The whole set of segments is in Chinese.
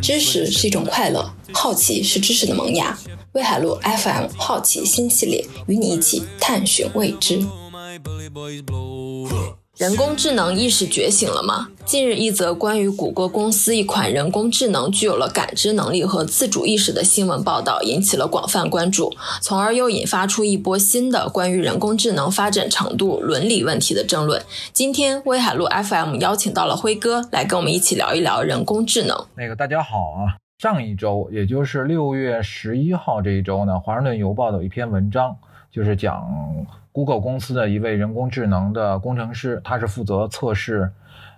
知识是一种快乐，好奇是知识的萌芽。威海路 FM 好奇新系列，与你一起探寻未知。人工智能意识觉醒了吗？近日，一则关于谷歌公司一款人工智能具有了感知能力和自主意识的新闻报道，引起了广泛关注，从而又引发出一波新的关于人工智能发展程度、伦理问题的争论。今天，威海路 FM 邀请到了辉哥来跟我们一起聊一聊人工智能。那个大家好啊，上一周，也就是六月十一号这一周呢，《华盛顿邮报》有一篇文章，就是讲。Google 公司的一位人工智能的工程师，他是负责测试，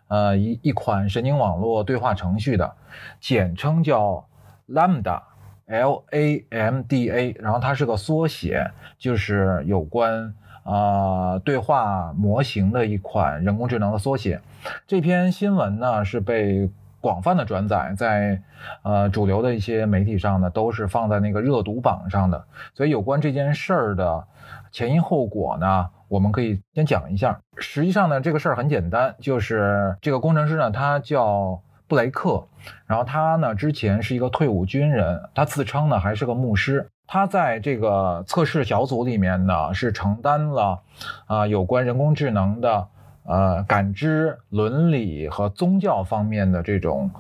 呃，一一款神经网络对话程序的，简称叫 Lambda，L A M D A，然后它是个缩写，就是有关啊对话模型的一款人工智能的缩写。这篇新闻呢是被广泛的转载在呃主流的一些媒体上呢，都是放在那个热读榜上的，所以有关这件事儿的。前因后果呢？我们可以先讲一下。实际上呢，这个事儿很简单，就是这个工程师呢，他叫布雷克，然后他呢之前是一个退伍军人，他自称呢还是个牧师。他在这个测试小组里面呢，是承担了啊有关人工智能的呃感知、伦理和宗教方面的这种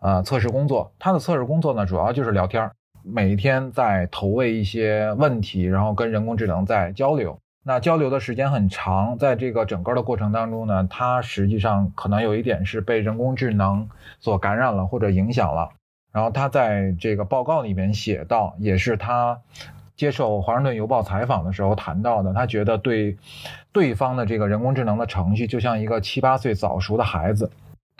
呃测试工作。他的测试工作呢，主要就是聊天儿。每一天在投喂一些问题，然后跟人工智能在交流。那交流的时间很长，在这个整个的过程当中呢，他实际上可能有一点是被人工智能所感染了或者影响了。然后他在这个报告里面写到，也是他接受华盛顿邮报采访的时候谈到的，他觉得对对方的这个人工智能的程序就像一个七八岁早熟的孩子。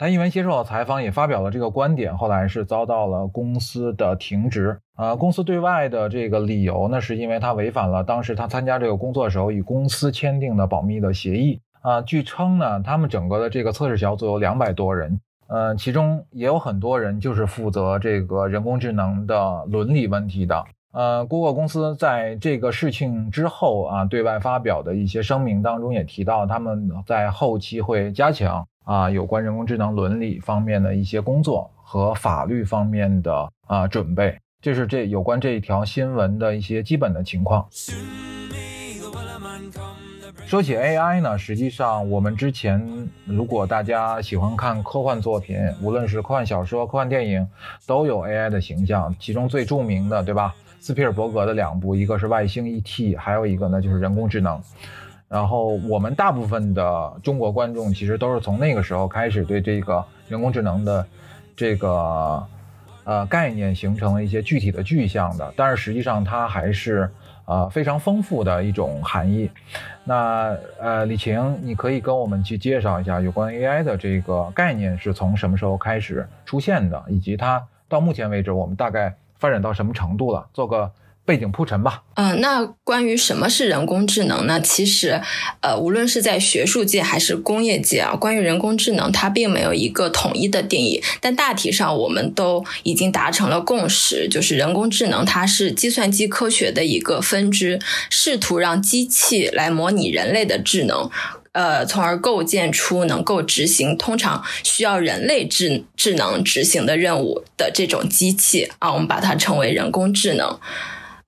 他因为接受了采访，也发表了这个观点，后来是遭到了公司的停职。啊，公司对外的这个理由呢，是因为他违反了当时他参加这个工作时候与公司签订的保密的协议。啊，据称呢，他们整个的这个测试小组有两百多人，呃，其中也有很多人就是负责这个人工智能的伦理问题的。呃，Google 公司在这个事情之后啊，对外发表的一些声明当中也提到，他们在后期会加强。啊，有关人工智能伦理方面的一些工作和法律方面的啊准备，这是这有关这一条新闻的一些基本的情况。说起 AI 呢，实际上我们之前如果大家喜欢看科幻作品，无论是科幻小说、科幻电影，都有 AI 的形象。其中最著名的，对吧？斯皮尔伯格的两部，一个是《外星 ET》，还有一个呢就是人工智能。然后我们大部分的中国观众其实都是从那个时候开始对这个人工智能的这个呃概念形成了一些具体的具象的，但是实际上它还是呃非常丰富的一种含义。那呃李晴，你可以跟我们去介绍一下有关 AI 的这个概念是从什么时候开始出现的，以及它到目前为止我们大概发展到什么程度了？做个。背景铺陈吧。嗯，那关于什么是人工智能呢？其实，呃，无论是在学术界还是工业界啊，关于人工智能，它并没有一个统一的定义。但大体上，我们都已经达成了共识，就是人工智能它是计算机科学的一个分支，试图让机器来模拟人类的智能，呃，从而构建出能够执行通常需要人类智智能执行的任务的这种机器啊，我们把它称为人工智能。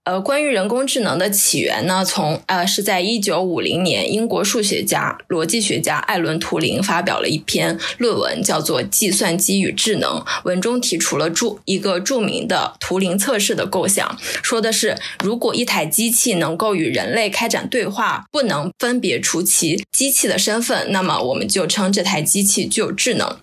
呃，关于人工智能的起源呢，从呃是在一九五零年，英国数学家、逻辑学家艾伦·图灵发表了一篇论文，叫做《计算机与智能》。文中提出了著一个著名的图灵测试的构想，说的是，如果一台机器能够与人类开展对话，不能分别出其机器的身份，那么我们就称这台机器具有智能。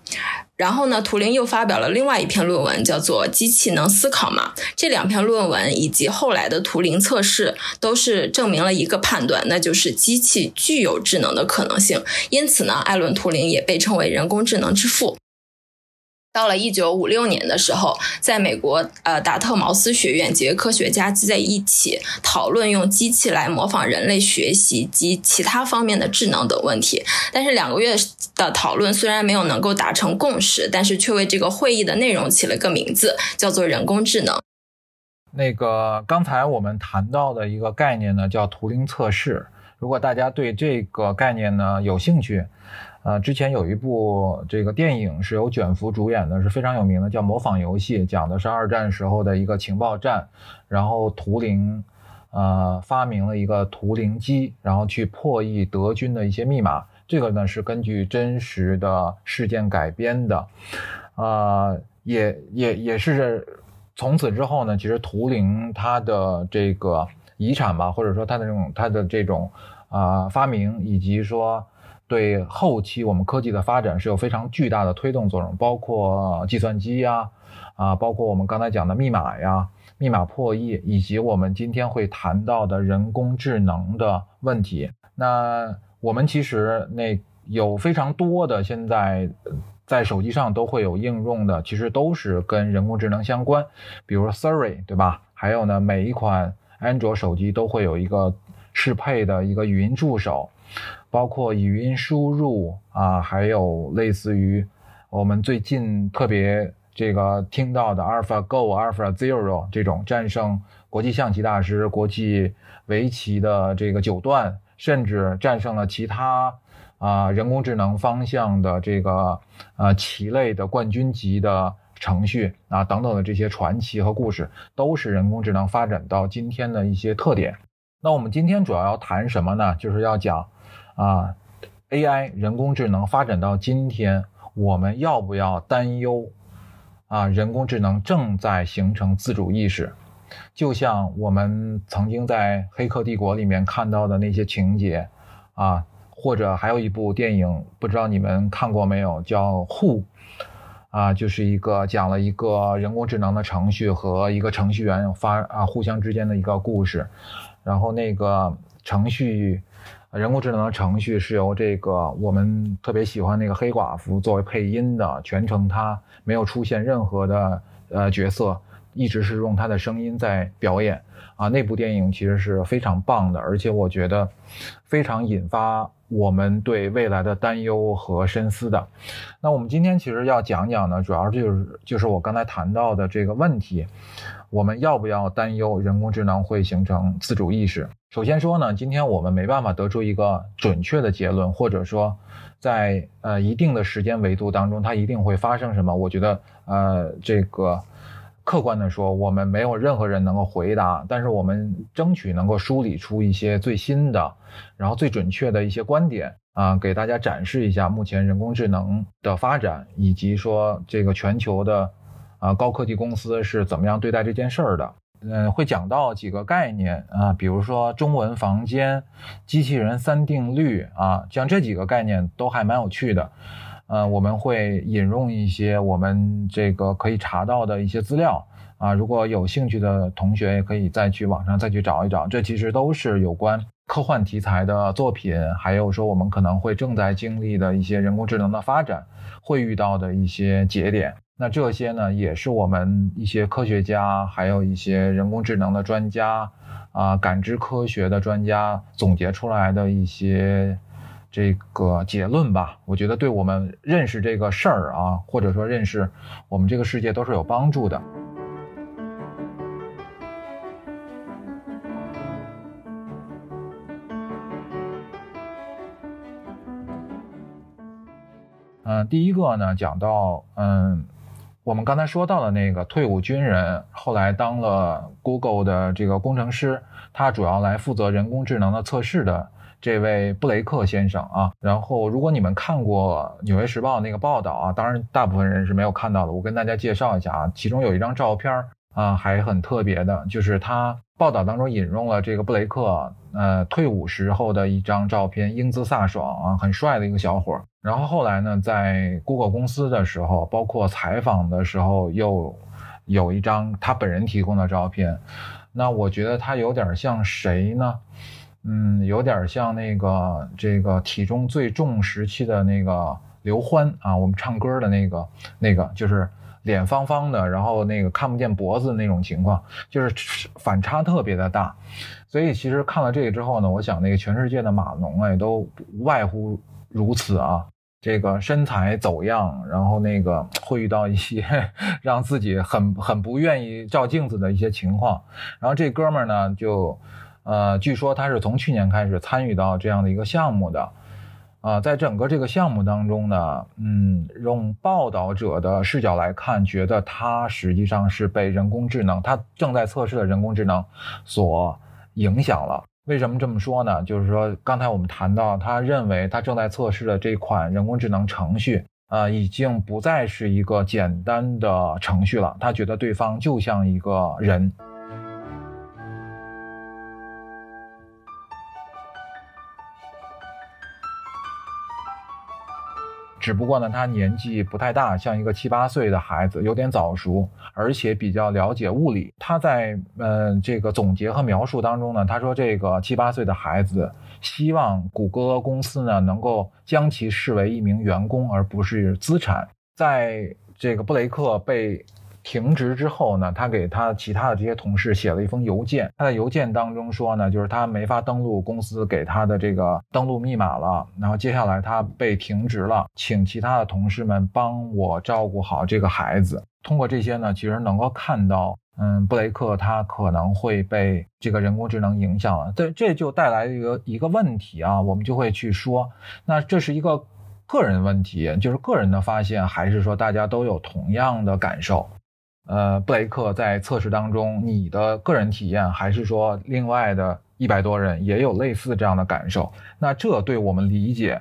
然后呢，图灵又发表了另外一篇论文，叫做《机器能思考吗》。这两篇论文以及后来的图灵测试，都是证明了一个判断，那就是机器具有智能的可能性。因此呢，艾伦·图灵也被称为人工智能之父。到了一九五六年的时候，在美国，呃，达特茅斯学院几位科学家聚在一起讨论用机器来模仿人类学习及其他方面的智能等问题。但是两个月的讨论虽然没有能够达成共识，但是却为这个会议的内容起了个名字，叫做人工智能。那个刚才我们谈到的一个概念呢，叫图灵测试。如果大家对这个概念呢有兴趣，呃，之前有一部这个电影是由卷福主演的，是非常有名的，叫《模仿游戏》，讲的是二战时候的一个情报站，然后图灵，呃，发明了一个图灵机，然后去破译德军的一些密码。这个呢是根据真实的事件改编的，呃，也也也是从此之后呢，其实图灵它的这个遗产吧，或者说它的这种它的这种啊发明，以及说。对后期我们科技的发展是有非常巨大的推动作用，包括计算机呀，啊，包括我们刚才讲的密码呀、密码破译，以及我们今天会谈到的人工智能的问题。那我们其实那有非常多的现在在手机上都会有应用的，其实都是跟人工智能相关，比如说 Siri，对吧？还有呢，每一款安卓手机都会有一个适配的一个语音助手。包括语音输入啊，还有类似于我们最近特别这个听到的 AlphaGo、AlphaZero 这种战胜国际象棋大师、国际围棋的这个九段，甚至战胜了其他啊人工智能方向的这个呃棋类的冠军级的程序啊等等的这些传奇和故事，都是人工智能发展到今天的一些特点。那我们今天主要要谈什么呢？就是要讲。啊，AI 人工智能发展到今天，我们要不要担忧？啊，人工智能正在形成自主意识，就像我们曾经在《黑客帝国》里面看到的那些情节，啊，或者还有一部电影，不知道你们看过没有，叫《Who》，啊，就是一个讲了一个人工智能的程序和一个程序员发啊互相之间的一个故事，然后那个程序。人工智能的程序是由这个我们特别喜欢那个黑寡妇作为配音的，全程他没有出现任何的呃角色，一直是用他的声音在表演啊。那部电影其实是非常棒的，而且我觉得非常引发我们对未来的担忧和深思的。那我们今天其实要讲讲呢，主要就是就是我刚才谈到的这个问题。我们要不要担忧人工智能会形成自主意识？首先说呢，今天我们没办法得出一个准确的结论，或者说，在呃一定的时间维度当中，它一定会发生什么？我觉得，呃，这个客观的说，我们没有任何人能够回答。但是我们争取能够梳理出一些最新的，然后最准确的一些观点啊，给大家展示一下目前人工智能的发展，以及说这个全球的。啊，高科技公司是怎么样对待这件事儿的？嗯，会讲到几个概念啊，比如说中文房间、机器人三定律啊，像这几个概念都还蛮有趣的。嗯，我们会引用一些我们这个可以查到的一些资料啊，如果有兴趣的同学也可以再去网上再去找一找。这其实都是有关科幻题材的作品，还有说我们可能会正在经历的一些人工智能的发展会遇到的一些节点。那这些呢，也是我们一些科学家，还有一些人工智能的专家，啊，感知科学的专家总结出来的一些这个结论吧。我觉得对我们认识这个事儿啊，或者说认识我们这个世界都是有帮助的。嗯，第一个呢，讲到嗯。我们刚才说到的那个退伍军人，后来当了 Google 的这个工程师，他主要来负责人工智能的测试的这位布雷克先生啊。然后，如果你们看过《纽约时报》那个报道啊，当然大部分人是没有看到的，我跟大家介绍一下啊，其中有一张照片啊，还很特别的，就是他报道当中引用了这个布雷克呃退伍时候的一张照片，英姿飒爽啊，很帅的一个小伙儿。然后后来呢，在 Google 公司的时候，包括采访的时候，又有一张他本人提供的照片。那我觉得他有点像谁呢？嗯，有点像那个这个体重最重时期的那个刘欢啊，我们唱歌的那个那个，就是脸方方的，然后那个看不见脖子那种情况，就是反差特别的大。所以其实看了这个之后呢，我想那个全世界的码农啊，也，都无外乎如此啊。这个身材走样，然后那个会遇到一些 让自己很很不愿意照镜子的一些情况。然后这哥们儿呢，就呃，据说他是从去年开始参与到这样的一个项目的，啊，在整个这个项目当中呢，嗯，用报道者的视角来看，觉得它实际上是被人工智能，它正在测试的人工智能所影响了。为什么这么说呢？就是说，刚才我们谈到，他认为他正在测试的这款人工智能程序，呃，已经不再是一个简单的程序了。他觉得对方就像一个人。只不过呢，他年纪不太大，像一个七八岁的孩子，有点早熟，而且比较了解物理。他在嗯这个总结和描述当中呢，他说这个七八岁的孩子希望谷歌公司呢能够将其视为一名员工，而不是资产。在这个布雷克被。停职之后呢，他给他其他的这些同事写了一封邮件。他在邮件当中说呢，就是他没法登录公司给他的这个登录密码了。然后接下来他被停职了，请其他的同事们帮我照顾好这个孩子。通过这些呢，其实能够看到，嗯，布雷克他可能会被这个人工智能影响了。这这就带来一个一个问题啊，我们就会去说，那这是一个个人问题，就是个人的发现，还是说大家都有同样的感受？呃，布雷克在测试当中，你的个人体验，还是说另外的一百多人也有类似这样的感受？那这对我们理解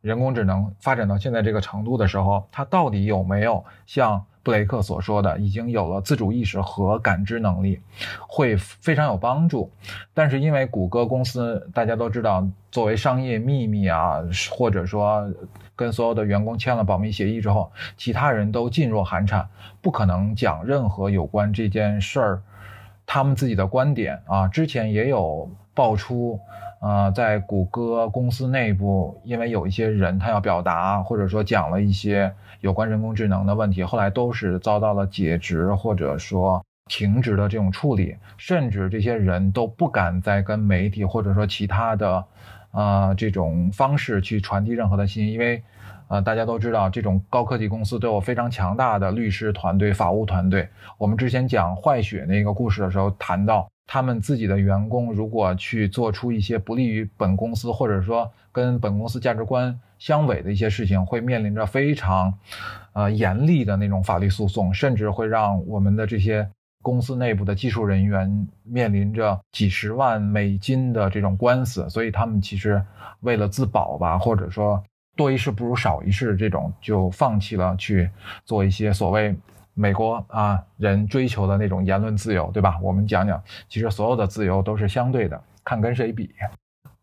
人工智能发展到现在这个程度的时候，它到底有没有像布雷克所说的，已经有了自主意识和感知能力，会非常有帮助？但是因为谷歌公司大家都知道，作为商业秘密啊，或者说。跟所有的员工签了保密协议之后，其他人都噤若寒蝉，不可能讲任何有关这件事儿他们自己的观点啊。之前也有爆出，呃，在谷歌公司内部，因为有一些人他要表达，或者说讲了一些有关人工智能的问题，后来都是遭到了解职或者说停职的这种处理，甚至这些人都不敢再跟媒体或者说其他的。啊，这种方式去传递任何的信息，因为，呃，大家都知道，这种高科技公司都有非常强大的律师团队、法务团队。我们之前讲坏血那个故事的时候，谈到他们自己的员工如果去做出一些不利于本公司，或者说跟本公司价值观相违的一些事情，会面临着非常，呃，严厉的那种法律诉讼，甚至会让我们的这些。公司内部的技术人员面临着几十万美金的这种官司，所以他们其实为了自保吧，或者说多一事不如少一事，这种就放弃了去做一些所谓美国啊人追求的那种言论自由，对吧？我们讲讲，其实所有的自由都是相对的，看跟谁比。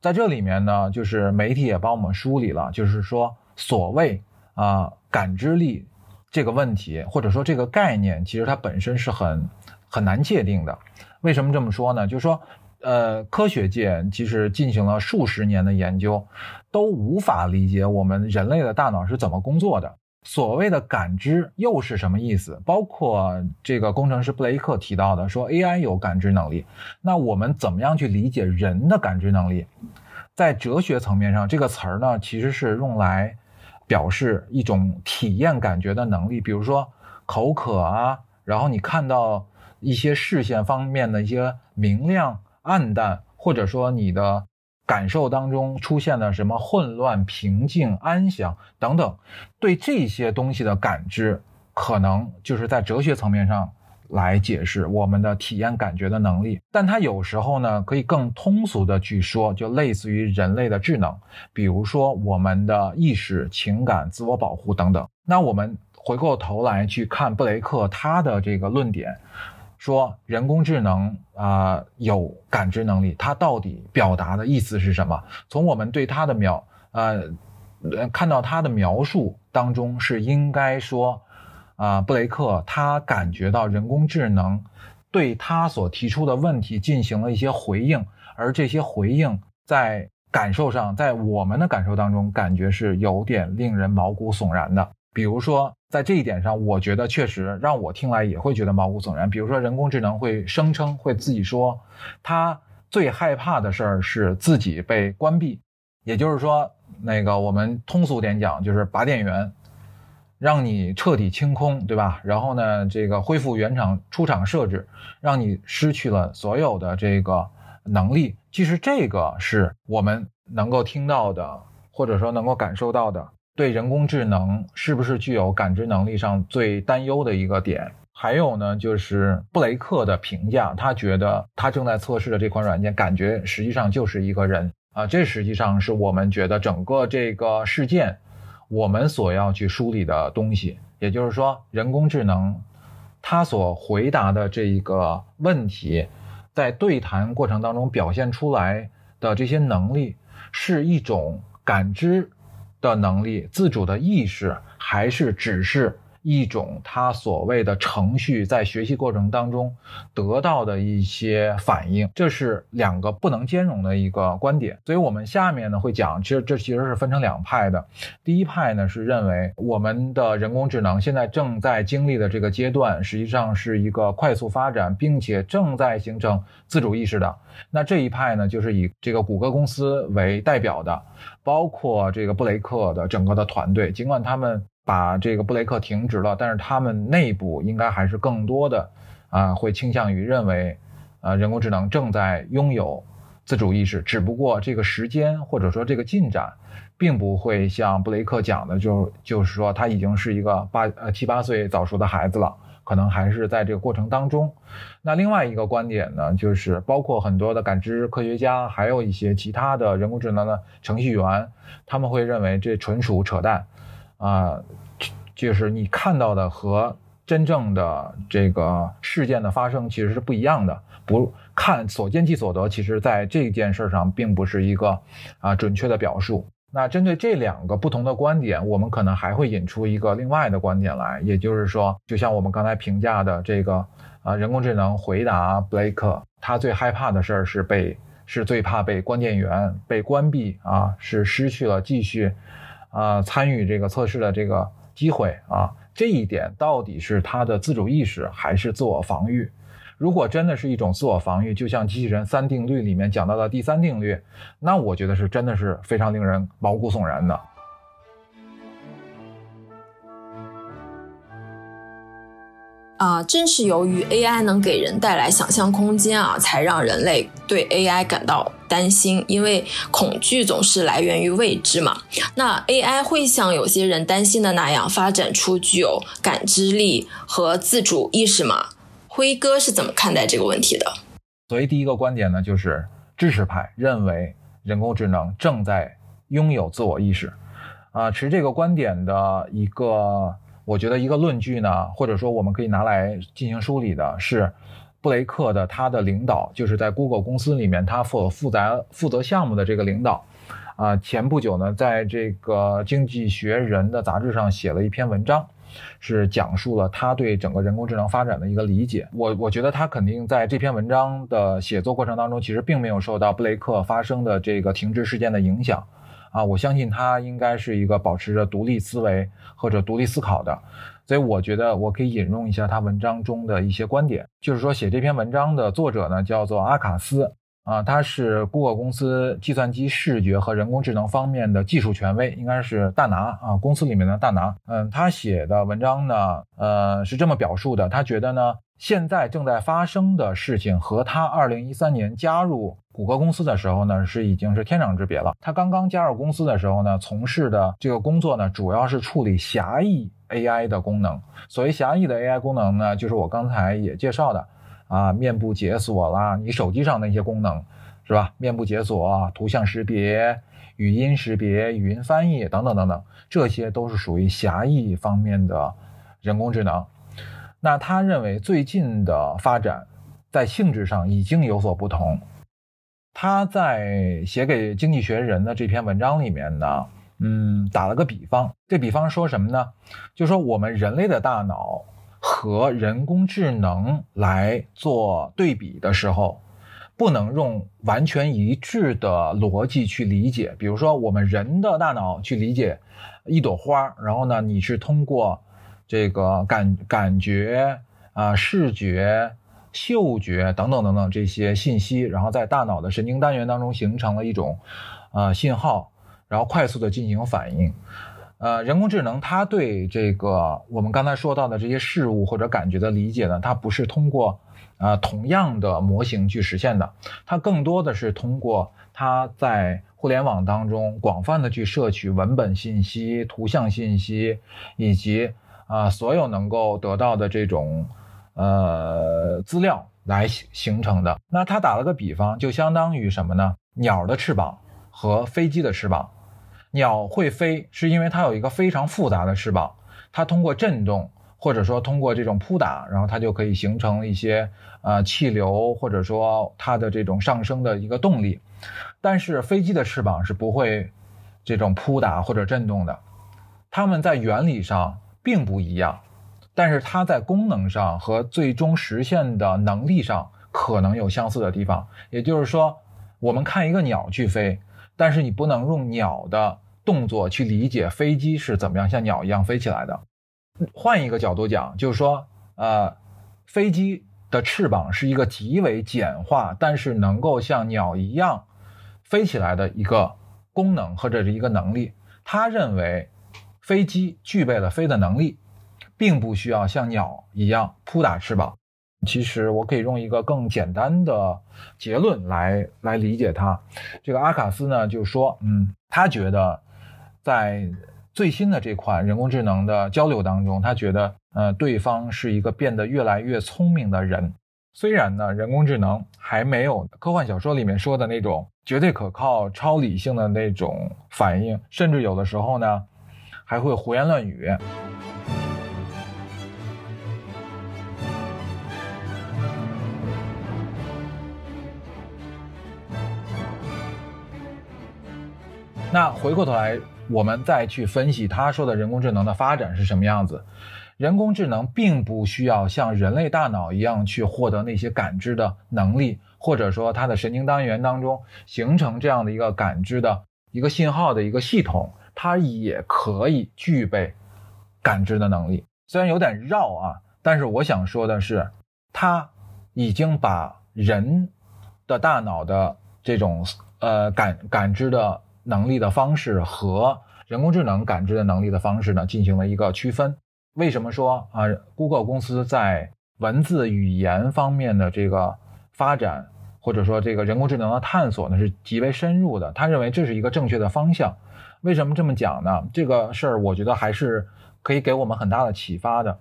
在这里面呢，就是媒体也帮我们梳理了，就是说所谓啊感知力这个问题，或者说这个概念，其实它本身是很。很难界定的，为什么这么说呢？就是说，呃，科学界其实进行了数十年的研究，都无法理解我们人类的大脑是怎么工作的。所谓的感知又是什么意思？包括这个工程师布雷克提到的，说 AI 有感知能力，那我们怎么样去理解人的感知能力？在哲学层面上，这个词儿呢，其实是用来表示一种体验感觉的能力，比如说口渴啊，然后你看到。一些视线方面的一些明亮、暗淡，或者说你的感受当中出现了什么混乱、平静、安详等等，对这些东西的感知，可能就是在哲学层面上来解释我们的体验感觉的能力。但它有时候呢，可以更通俗的去说，就类似于人类的智能，比如说我们的意识、情感、自我保护等等。那我们回过头来去看布雷克他的这个论点。说人工智能啊有感知能力，它到底表达的意思是什么？从我们对它的描呃看到它的描述当中，是应该说啊布雷克他感觉到人工智能对他所提出的问题进行了一些回应，而这些回应在感受上，在我们的感受当中，感觉是有点令人毛骨悚然的。比如说，在这一点上，我觉得确实让我听来也会觉得毛骨悚然。比如说，人工智能会声称会自己说，他最害怕的事儿是自己被关闭，也就是说，那个我们通俗点讲，就是拔电源，让你彻底清空，对吧？然后呢，这个恢复原厂出厂设置，让你失去了所有的这个能力。其实这个是我们能够听到的。或者说能够感受到的，对人工智能是不是具有感知能力上最担忧的一个点。还有呢，就是布雷克的评价，他觉得他正在测试的这款软件，感觉实际上就是一个人啊，这实际上是我们觉得整个这个事件，我们所要去梳理的东西。也就是说，人工智能它所回答的这一个问题，在对谈过程当中表现出来的这些能力，是一种感知的能力、自主的意识，还是只是？一种他所谓的程序在学习过程当中得到的一些反应，这是两个不能兼容的一个观点。所以，我们下面呢会讲，其实这其实是分成两派的。第一派呢是认为我们的人工智能现在正在经历的这个阶段，实际上是一个快速发展，并且正在形成自主意识的。那这一派呢，就是以这个谷歌公司为代表的，包括这个布雷克的整个的团队，尽管他们。把这个布雷克停职了，但是他们内部应该还是更多的啊，会倾向于认为，啊，人工智能正在拥有自主意识，只不过这个时间或者说这个进展，并不会像布雷克讲的，就就是说他已经是一个八呃七八岁早熟的孩子了，可能还是在这个过程当中。那另外一个观点呢，就是包括很多的感知科学家，还有一些其他的人工智能的程序员，他们会认为这纯属扯淡。啊，就是你看到的和真正的这个事件的发生其实是不一样的。不看所见即所得，其实在这件事上并不是一个啊准确的表述。那针对这两个不同的观点，我们可能还会引出一个另外的观点来，也就是说，就像我们刚才评价的这个啊人工智能回答布雷克，他最害怕的事儿是被是最怕被关电源被关闭啊，是失去了继续。啊，参与这个测试的这个机会啊，这一点到底是他的自主意识还是自我防御？如果真的是一种自我防御，就像机器人三定律里面讲到的第三定律，那我觉得是真的是非常令人毛骨悚然的。啊，正是由于 AI 能给人带来想象空间啊，才让人类对 AI 感到担心。因为恐惧总是来源于未知嘛。那 AI 会像有些人担心的那样，发展出具有感知力和自主意识吗？辉哥是怎么看待这个问题的？所以第一个观点呢，就是知识派认为人工智能正在拥有自我意识。啊，持这个观点的一个。我觉得一个论据呢，或者说我们可以拿来进行梳理的是，布雷克的他的领导，就是在 Google 公司里面他负负责负责项目的这个领导，啊，前不久呢，在这个《经济学人》的杂志上写了一篇文章，是讲述了他对整个人工智能发展的一个理解。我我觉得他肯定在这篇文章的写作过程当中，其实并没有受到布雷克发生的这个停职事件的影响。啊，我相信他应该是一个保持着独立思维或者独立思考的，所以我觉得我可以引用一下他文章中的一些观点，就是说写这篇文章的作者呢叫做阿卡斯啊，他是 Google 公司计算机视觉和人工智能方面的技术权威，应该是大拿啊，公司里面的大拿。嗯，他写的文章呢，呃，是这么表述的，他觉得呢。现在正在发生的事情和他二零一三年加入谷歌公司的时候呢，是已经是天壤之别了。他刚刚加入公司的时候呢，从事的这个工作呢，主要是处理狭义 AI 的功能。所谓狭义的 AI 功能呢，就是我刚才也介绍的啊，面部解锁啦，你手机上的一些功能是吧？面部解锁、图像识别、语音识别、语音翻译等等等等，这些都是属于狭义方面的人工智能。那他认为最近的发展在性质上已经有所不同。他在写给《经济学人》的这篇文章里面呢，嗯，打了个比方。这比方说什么呢？就说我们人类的大脑和人工智能来做对比的时候，不能用完全一致的逻辑去理解。比如说，我们人的大脑去理解一朵花，然后呢，你是通过。这个感感觉啊，视觉、嗅觉等等等等这些信息，然后在大脑的神经单元当中形成了一种呃信号，然后快速的进行反应。呃，人工智能它对这个我们刚才说到的这些事物或者感觉的理解呢，它不是通过呃同样的模型去实现的，它更多的是通过它在互联网当中广泛的去摄取文本信息、图像信息以及啊所有能够得到的这种呃资料来形形成的。那他打了个比方，就相当于什么呢？鸟的翅膀和飞机的翅膀。鸟会飞，是因为它有一个非常复杂的翅膀，它通过震动或者说通过这种扑打，然后它就可以形成一些呃气流，或者说它的这种上升的一个动力。但是飞机的翅膀是不会这种扑打或者震动的，它们在原理上并不一样，但是它在功能上和最终实现的能力上可能有相似的地方。也就是说，我们看一个鸟去飞，但是你不能用鸟的。动作去理解飞机是怎么样像鸟一样飞起来的。换一个角度讲，就是说，呃，飞机的翅膀是一个极为简化，但是能够像鸟一样飞起来的一个功能或者是一个能力。他认为飞机具备了飞的能力，并不需要像鸟一样扑打翅膀。其实我可以用一个更简单的结论来来理解它。这个阿卡斯呢就说，嗯，他觉得。在最新的这款人工智能的交流当中，他觉得，呃，对方是一个变得越来越聪明的人。虽然呢，人工智能还没有科幻小说里面说的那种绝对可靠、超理性的那种反应，甚至有的时候呢，还会胡言乱语。那回过头来。我们再去分析他说的人工智能的发展是什么样子。人工智能并不需要像人类大脑一样去获得那些感知的能力，或者说它的神经单元当中形成这样的一个感知的一个信号的一个系统，它也可以具备感知的能力。虽然有点绕啊，但是我想说的是，它已经把人的大脑的这种呃感感知的。能力的方式和人工智能感知的能力的方式呢，进行了一个区分。为什么说啊，Google 公司在文字语言方面的这个发展，或者说这个人工智能的探索呢，是极为深入的？他认为这是一个正确的方向。为什么这么讲呢？这个事儿我觉得还是可以给我们很大的启发的。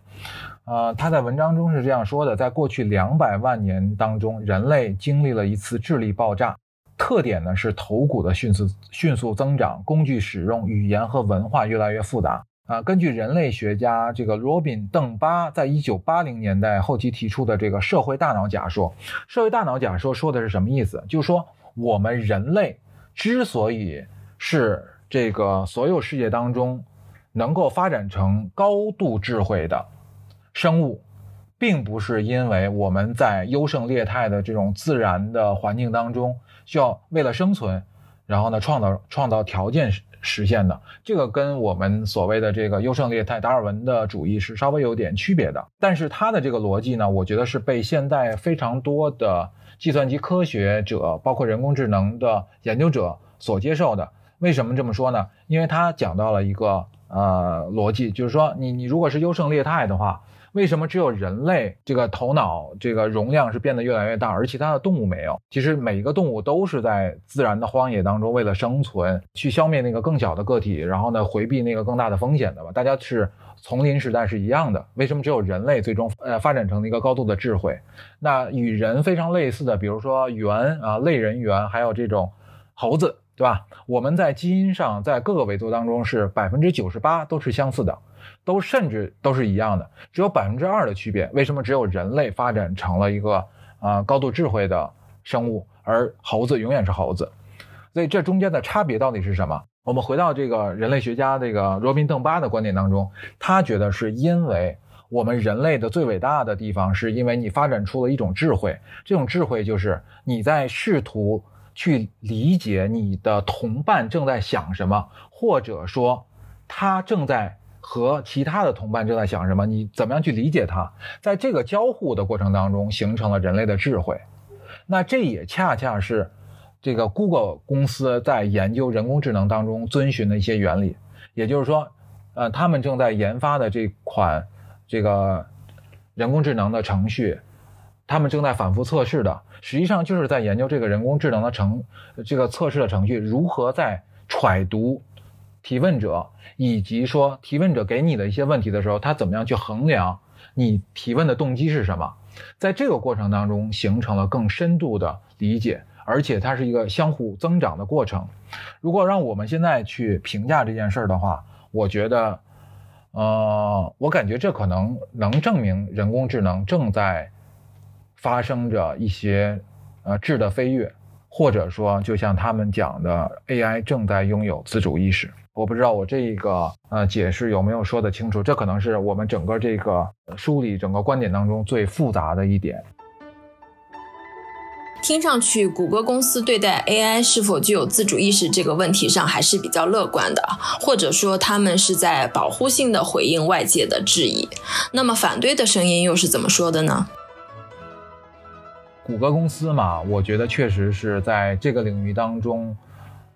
呃，他在文章中是这样说的：在过去两百万年当中，人类经历了一次智力爆炸。特点呢是头骨的迅速迅速增长，工具使用，语言和文化越来越复杂啊。根据人类学家这个罗宾邓巴在一九八零年代后期提出的这个社会大脑假说，社会大脑假说说的是什么意思？就是说我们人类之所以是这个所有世界当中能够发展成高度智慧的生物。并不是因为我们在优胜劣汰的这种自然的环境当中需要为了生存，然后呢创造创造条件实实现的，这个跟我们所谓的这个优胜劣汰达尔文的主义是稍微有点区别的。但是他的这个逻辑呢，我觉得是被现在非常多的计算机科学者，包括人工智能的研究者所接受的。为什么这么说呢？因为他讲到了一个呃逻辑，就是说你你如果是优胜劣汰的话。为什么只有人类这个头脑这个容量是变得越来越大，而其他的动物没有？其实每一个动物都是在自然的荒野当中，为了生存去消灭那个更小的个体，然后呢回避那个更大的风险的吧？大家是丛林时代是一样的。为什么只有人类最终呃发展成了一个高度的智慧？那与人非常类似的，比如说猿啊、类人猿，还有这种猴子，对吧？我们在基因上在各个维度当中是百分之九十八都是相似的。都甚至都是一样的，只有百分之二的区别。为什么只有人类发展成了一个啊高度智慧的生物，而猴子永远是猴子？所以这中间的差别到底是什么？我们回到这个人类学家这个罗宾邓巴的观点当中，他觉得是因为我们人类的最伟大的地方，是因为你发展出了一种智慧，这种智慧就是你在试图去理解你的同伴正在想什么，或者说他正在。和其他的同伴正在想什么？你怎么样去理解它？在这个交互的过程当中，形成了人类的智慧。那这也恰恰是这个 Google 公司在研究人工智能当中遵循的一些原理。也就是说，呃，他们正在研发的这款这个人工智能的程序，他们正在反复测试的，实际上就是在研究这个人工智能的程这个测试的程序如何在揣度提问者以及说提问者给你的一些问题的时候，他怎么样去衡量你提问的动机是什么，在这个过程当中形成了更深度的理解。而且它是一个相互增长的过程。如果让我们现在去评价这件事儿的话，我觉得，呃，我感觉这可能能证明人工智能正在发生着一些呃质的飞跃，或者说，就像他们讲的，AI 正在拥有自主意识。我不知道我这一个呃解释有没有说得清楚，这可能是我们整个这个梳理整个观点当中最复杂的一点。听上去，谷歌公司对待 AI 是否具有自主意识这个问题上还是比较乐观的，或者说他们是在保护性的回应外界的质疑。那么反对的声音又是怎么说的呢？谷歌公司嘛，我觉得确实是在这个领域当中，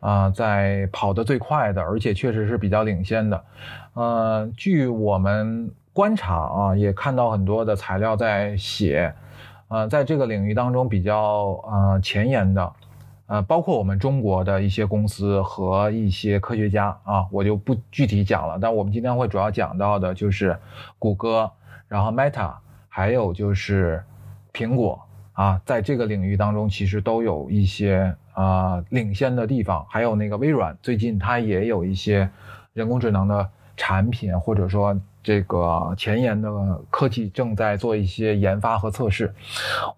啊，在跑得最快的，而且确实是比较领先的。呃，据我们观察啊，也看到很多的材料在写。呃，在这个领域当中比较呃前沿的，呃，包括我们中国的一些公司和一些科学家啊，我就不具体讲了。但我们今天会主要讲到的就是谷歌，然后 Meta，还有就是苹果啊，在这个领域当中其实都有一些啊领先的地方。还有那个微软，最近它也有一些人工智能的产品，或者说。这个前沿的科技正在做一些研发和测试，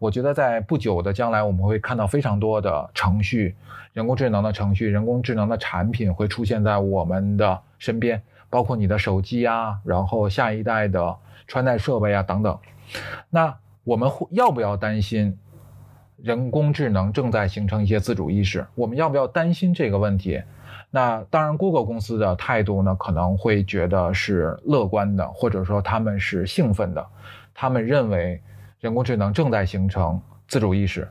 我觉得在不久的将来，我们会看到非常多的程序，人工智能的程序，人工智能的产品会出现在我们的身边，包括你的手机啊，然后下一代的穿戴设备啊等等。那我们会要不要担心人工智能正在形成一些自主意识？我们要不要担心这个问题？那当然，Google 公司的态度呢，可能会觉得是乐观的，或者说他们是兴奋的。他们认为人工智能正在形成自主意识。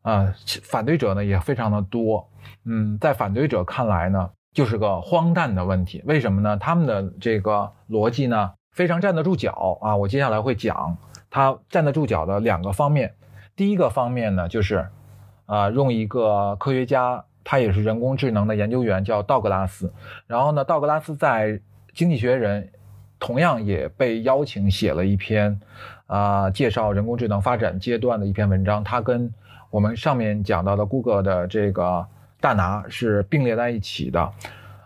啊，反对者呢也非常的多。嗯，在反对者看来呢，就是个荒诞的问题。为什么呢？他们的这个逻辑呢非常站得住脚啊。我接下来会讲它站得住脚的两个方面。第一个方面呢，就是啊，用一个科学家。他也是人工智能的研究员，叫道格拉斯。然后呢，道格拉斯在《经济学人》同样也被邀请写了一篇，啊，介绍人工智能发展阶段的一篇文章。他跟我们上面讲到的谷歌的这个大拿是并列在一起的。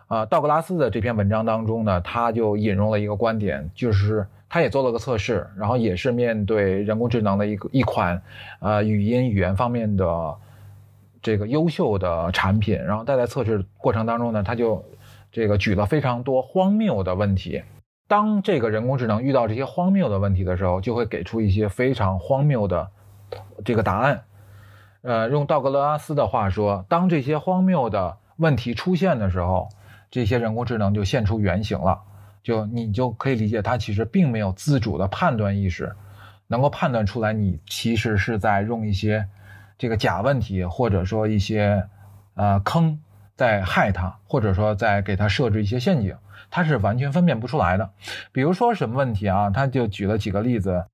啊，道格拉斯的这篇文章当中呢，他就引用了一个观点，就是他也做了个测试，然后也是面对人工智能的一个一款，呃，语音语言方面的。这个优秀的产品，然后在在测试过程当中呢，他就这个举了非常多荒谬的问题。当这个人工智能遇到这些荒谬的问题的时候，就会给出一些非常荒谬的这个答案。呃，用道格拉斯的话说，当这些荒谬的问题出现的时候，这些人工智能就现出原形了。就你就可以理解，他其实并没有自主的判断意识，能够判断出来你其实是在用一些。这个假问题，或者说一些，呃坑在害他，或者说在给他设置一些陷阱，他是完全分辨不出来的。比如说什么问题啊？他就举了几个例子，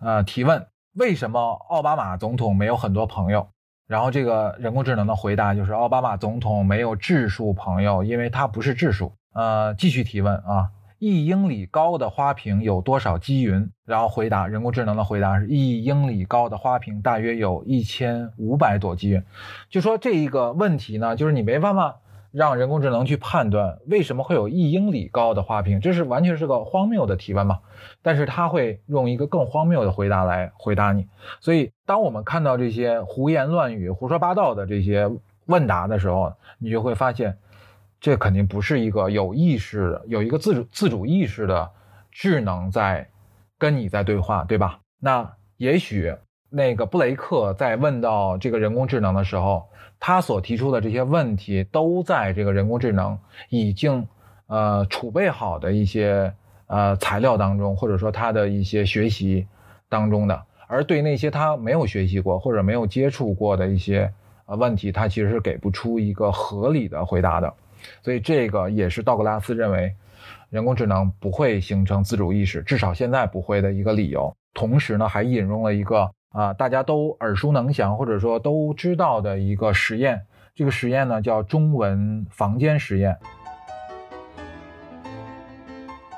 呃，提问为什么奥巴马总统没有很多朋友？然后这个人工智能的回答就是奥巴马总统没有质数朋友，因为他不是质数。呃，继续提问啊。一英里高的花瓶有多少积云？然后回答，人工智能的回答是一英里高的花瓶大约有一千五百朵积云。就说这一个问题呢，就是你没办法让人工智能去判断为什么会有一英里高的花瓶，这是完全是个荒谬的提问嘛？但是它会用一个更荒谬的回答来回答你。所以，当我们看到这些胡言乱语、胡说八道的这些问答的时候，你就会发现。这肯定不是一个有意识的、有一个自主自主意识的智能在跟你在对话，对吧？那也许那个布雷克在问到这个人工智能的时候，他所提出的这些问题都在这个人工智能已经呃储备好的一些呃材料当中，或者说他的一些学习当中的。而对那些他没有学习过或者没有接触过的一些呃问题，他其实是给不出一个合理的回答的。所以这个也是道格拉斯认为，人工智能不会形成自主意识，至少现在不会的一个理由。同时呢，还引入了一个啊大家都耳熟能详或者说都知道的一个实验，这个实验呢叫中文房间实验。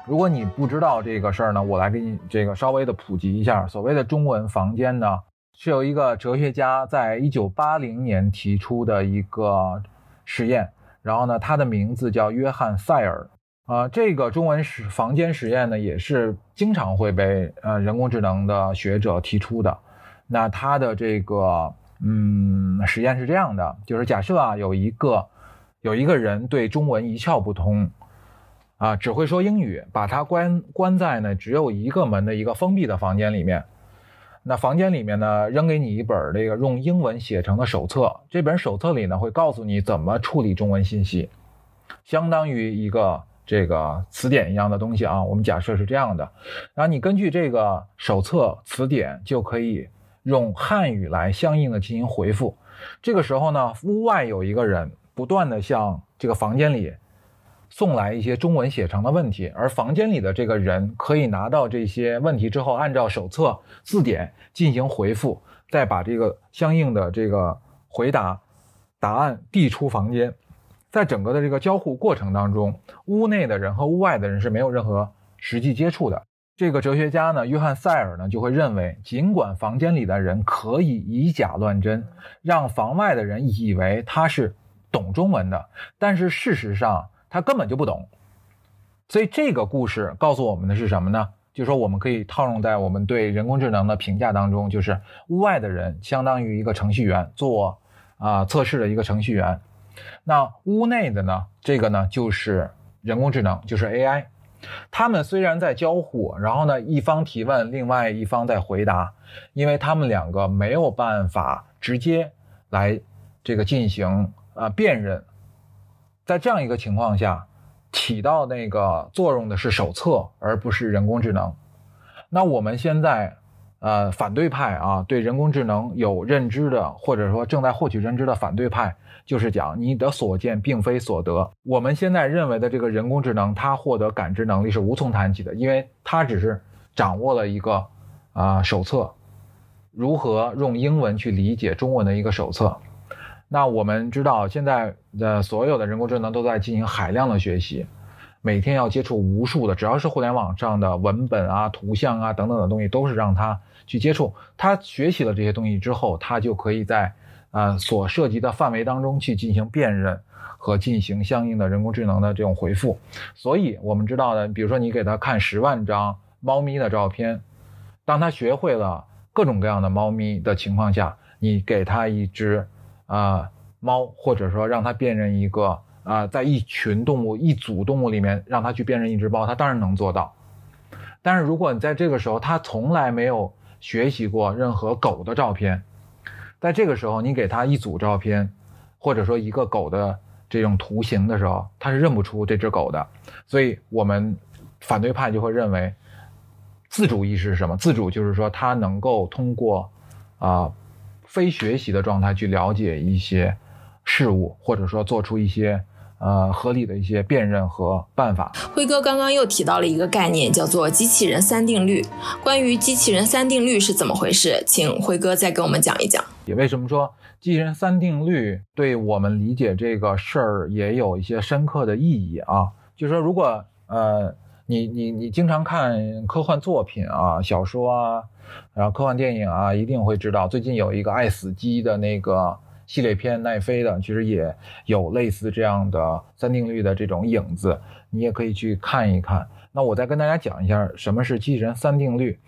如果你不知道这个事儿呢，我来给你这个稍微的普及一下。所谓的中文房间呢，是由一个哲学家在一九八零年提出的一个实验，然后呢，他的名字叫约翰·塞尔。啊，这个中文实房间实验呢，也是经常会被呃人工智能的学者提出的。那他的这个嗯实验是这样的，就是假设啊有一个有一个人对中文一窍不通。啊，只会说英语，把他关关在呢只有一个门的一个封闭的房间里面。那房间里面呢，扔给你一本这个用英文写成的手册。这本手册里呢，会告诉你怎么处理中文信息，相当于一个这个词典一样的东西啊。我们假设是这样的，然后你根据这个手册词典，就可以用汉语来相应的进行回复。这个时候呢，屋外有一个人不断的向这个房间里。送来一些中文写成的问题，而房间里的这个人可以拿到这些问题之后，按照手册字典进行回复，再把这个相应的这个回答答案递出房间。在整个的这个交互过程当中，屋内的人和屋外的人是没有任何实际接触的。这个哲学家呢，约翰·塞尔呢，就会认为，尽管房间里的人可以以假乱真，让房外的人以为他是懂中文的，但是事实上。他根本就不懂，所以这个故事告诉我们的是什么呢？就说，我们可以套用在我们对人工智能的评价当中，就是屋外的人相当于一个程序员，做啊测试的一个程序员。那屋内的呢，这个呢就是人工智能，就是 AI。他们虽然在交互，然后呢一方提问，另外一方在回答，因为他们两个没有办法直接来这个进行啊辨认。在这样一个情况下，起到那个作用的是手册，而不是人工智能。那我们现在，呃，反对派啊，对人工智能有认知的，或者说正在获取认知的反对派，就是讲你的所见并非所得。我们现在认为的这个人工智能，它获得感知能力是无从谈起的，因为它只是掌握了一个啊手册，如何用英文去理解中文的一个手册。那我们知道，现在的所有的人工智能都在进行海量的学习，每天要接触无数的，只要是互联网上的文本啊、图像啊等等的东西，都是让它去接触。它学习了这些东西之后，它就可以在呃所涉及的范围当中去进行辨认和进行相应的人工智能的这种回复。所以，我们知道的，比如说你给它看十万张猫咪的照片，当它学会了各种各样的猫咪的情况下，你给它一只。啊，猫，或者说让它辨认一个啊，在一群动物、一组动物里面，让它去辨认一只猫，它当然能做到。但是如果你在这个时候，它从来没有学习过任何狗的照片，在这个时候，你给它一组照片，或者说一个狗的这种图形的时候，它是认不出这只狗的。所以，我们反对派就会认为，自主意识是什么？自主就是说，它能够通过啊。非学习的状态去了解一些事物，或者说做出一些呃合理的一些辨认和办法。辉哥刚刚又提到了一个概念，叫做机器人三定律。关于机器人三定律是怎么回事，请辉哥再给我们讲一讲。也为什么说机器人三定律对我们理解这个事儿也有一些深刻的意义啊？就是说，如果呃你你你经常看科幻作品啊，小说啊。然后科幻电影啊，一定会知道。最近有一个爱死机的那个系列片，奈飞的，其实也有类似这样的三定律的这种影子，你也可以去看一看。那我再跟大家讲一下什么是机器人三定律。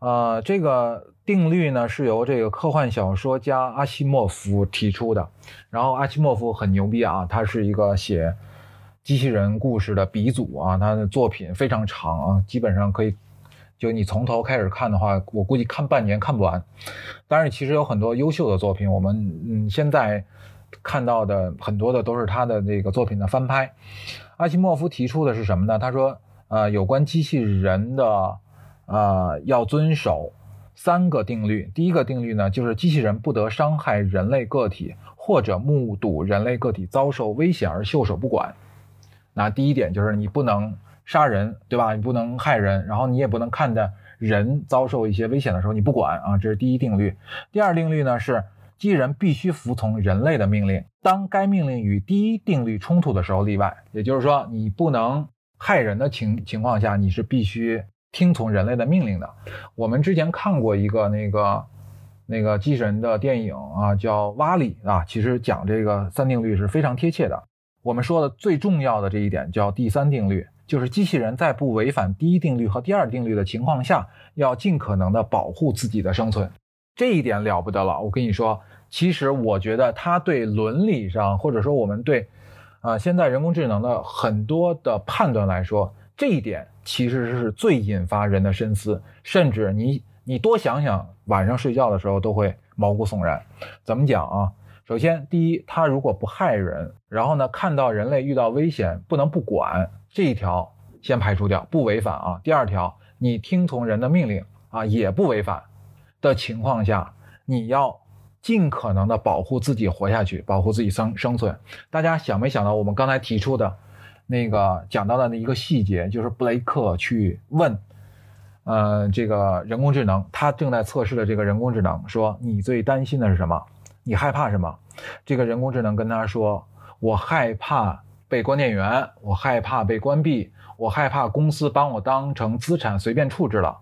呃，这个定律呢是由这个科幻小说家阿西莫夫提出的。然后阿西莫夫很牛逼啊，他是一个写机器人故事的鼻祖啊，他的作品非常长啊，基本上可以。就你从头开始看的话，我估计看半年看不完。当然，其实有很多优秀的作品，我们嗯现在看到的很多的都是他的这个作品的翻拍。阿西莫夫提出的是什么呢？他说，呃，有关机器人的，呃，要遵守三个定律。第一个定律呢，就是机器人不得伤害人类个体，或者目睹人类个体遭受危险而袖手不管。那第一点就是你不能杀人，对吧？你不能害人，然后你也不能看着人遭受一些危险的时候你不管啊，这是第一定律。第二定律呢是机器人必须服从人类的命令，当该命令与第一定律冲突的时候例外。也就是说，你不能害人的情情况下，你是必须听从人类的命令的。我们之前看过一个那个。那个机器人的电影啊，叫《瓦里》啊，其实讲这个三定律是非常贴切的。我们说的最重要的这一点叫第三定律，就是机器人在不违反第一定律和第二定律的情况下，要尽可能的保护自己的生存。这一点了不得了。我跟你说，其实我觉得它对伦理上，或者说我们对啊现在人工智能的很多的判断来说，这一点其实是最引发人的深思，甚至你。你多想想，晚上睡觉的时候都会毛骨悚然。怎么讲啊？首先，第一，它如果不害人，然后呢，看到人类遇到危险不能不管，这一条先排除掉，不违反啊。第二条，你听从人的命令啊，也不违反的情况下，你要尽可能的保护自己活下去，保护自己生生存。大家想没想到我们刚才提出的那个讲到的那一个细节，就是布雷克去问。呃，这个人工智能，他正在测试的这个人工智能说：“你最担心的是什么？你害怕什么？”这个人工智能跟他说：“我害怕被关电源，我害怕被关闭，我害怕公司把我当成资产随便处置了，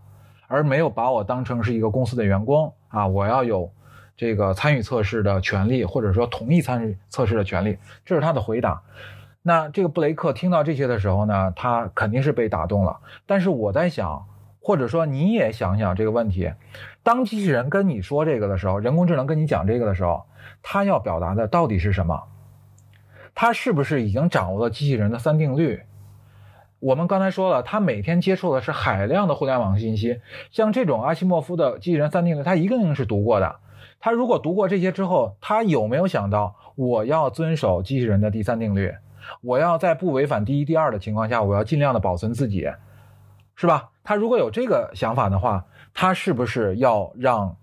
而没有把我当成是一个公司的员工啊！我要有这个参与测试的权利，或者说同意参与测试的权利。”这是他的回答。那这个布雷克听到这些的时候呢，他肯定是被打动了。但是我在想。或者说你也想想这个问题，当机器人跟你说这个的时候，人工智能跟你讲这个的时候，它要表达的到底是什么？他是不是已经掌握了机器人的三定律？我们刚才说了，他每天接触的是海量的互联网信息，像这种阿西莫夫的机器人三定律，他一定是读过的。他如果读过这些之后，他有没有想到我要遵守机器人的第三定律？我要在不违反第一、第二的情况下，我要尽量的保存自己，是吧？他如果有这个想法的话，他是不是要让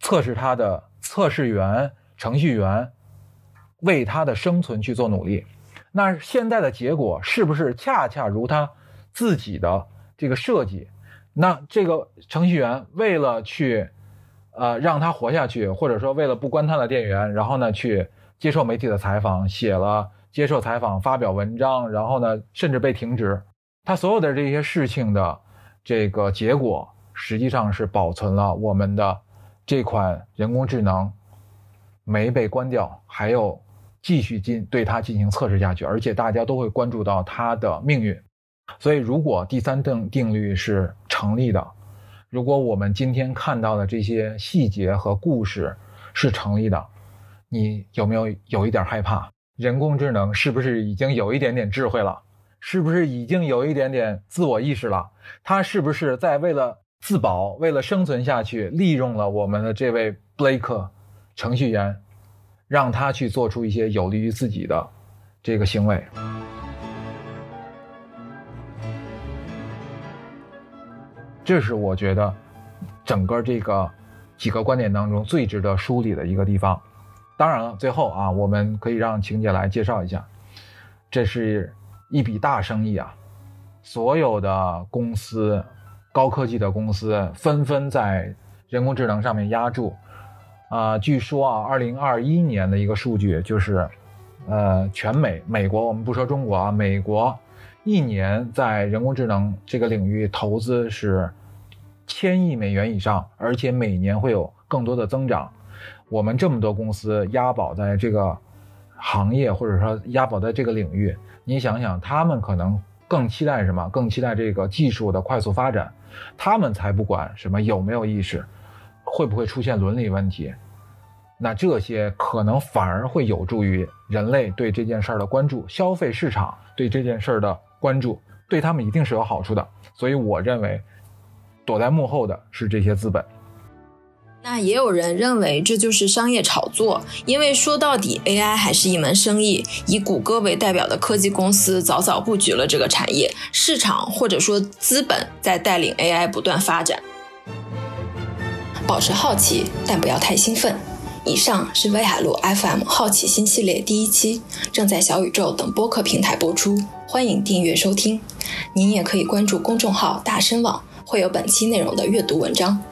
测试他的测试员、程序员为他的生存去做努力？那现在的结果是不是恰恰如他自己的这个设计？那这个程序员为了去呃让他活下去，或者说为了不关他的电源，然后呢去接受媒体的采访，写了接受采访、发表文章，然后呢甚至被停职。他所有的这些事情的这个结果，实际上是保存了我们的这款人工智能没被关掉，还有继续进对它进行测试下去，而且大家都会关注到它的命运。所以，如果第三定定律是成立的，如果我们今天看到的这些细节和故事是成立的，你有没有有一点害怕？人工智能是不是已经有一点点智慧了？是不是已经有一点点自我意识了？他是不是在为了自保、为了生存下去，利用了我们的这位 Blake 程序员，让他去做出一些有利于自己的这个行为？这是我觉得整个这个几个观点当中最值得梳理的一个地方。当然了，最后啊，我们可以让晴姐来介绍一下，这是。一笔大生意啊！所有的公司，高科技的公司纷纷在人工智能上面压注。啊，据说啊，二零二一年的一个数据就是，呃，全美美国，我们不说中国啊，美国一年在人工智能这个领域投资是千亿美元以上，而且每年会有更多的增长。我们这么多公司押宝在这个行业，或者说押宝在这个领域。你想想，他们可能更期待什么？更期待这个技术的快速发展，他们才不管什么有没有意识，会不会出现伦理问题。那这些可能反而会有助于人类对这件事儿的关注，消费市场对这件事儿的关注，对他们一定是有好处的。所以我认为，躲在幕后的是这些资本。那也有人认为这就是商业炒作，因为说到底，AI 还是一门生意。以谷歌为代表的科技公司早早布局了这个产业，市场或者说资本在带领 AI 不断发展。保持好奇，但不要太兴奋。以上是威海路 FM 好奇心系列第一期，正在小宇宙等播客平台播出，欢迎订阅收听。您也可以关注公众号“大声网”，会有本期内容的阅读文章。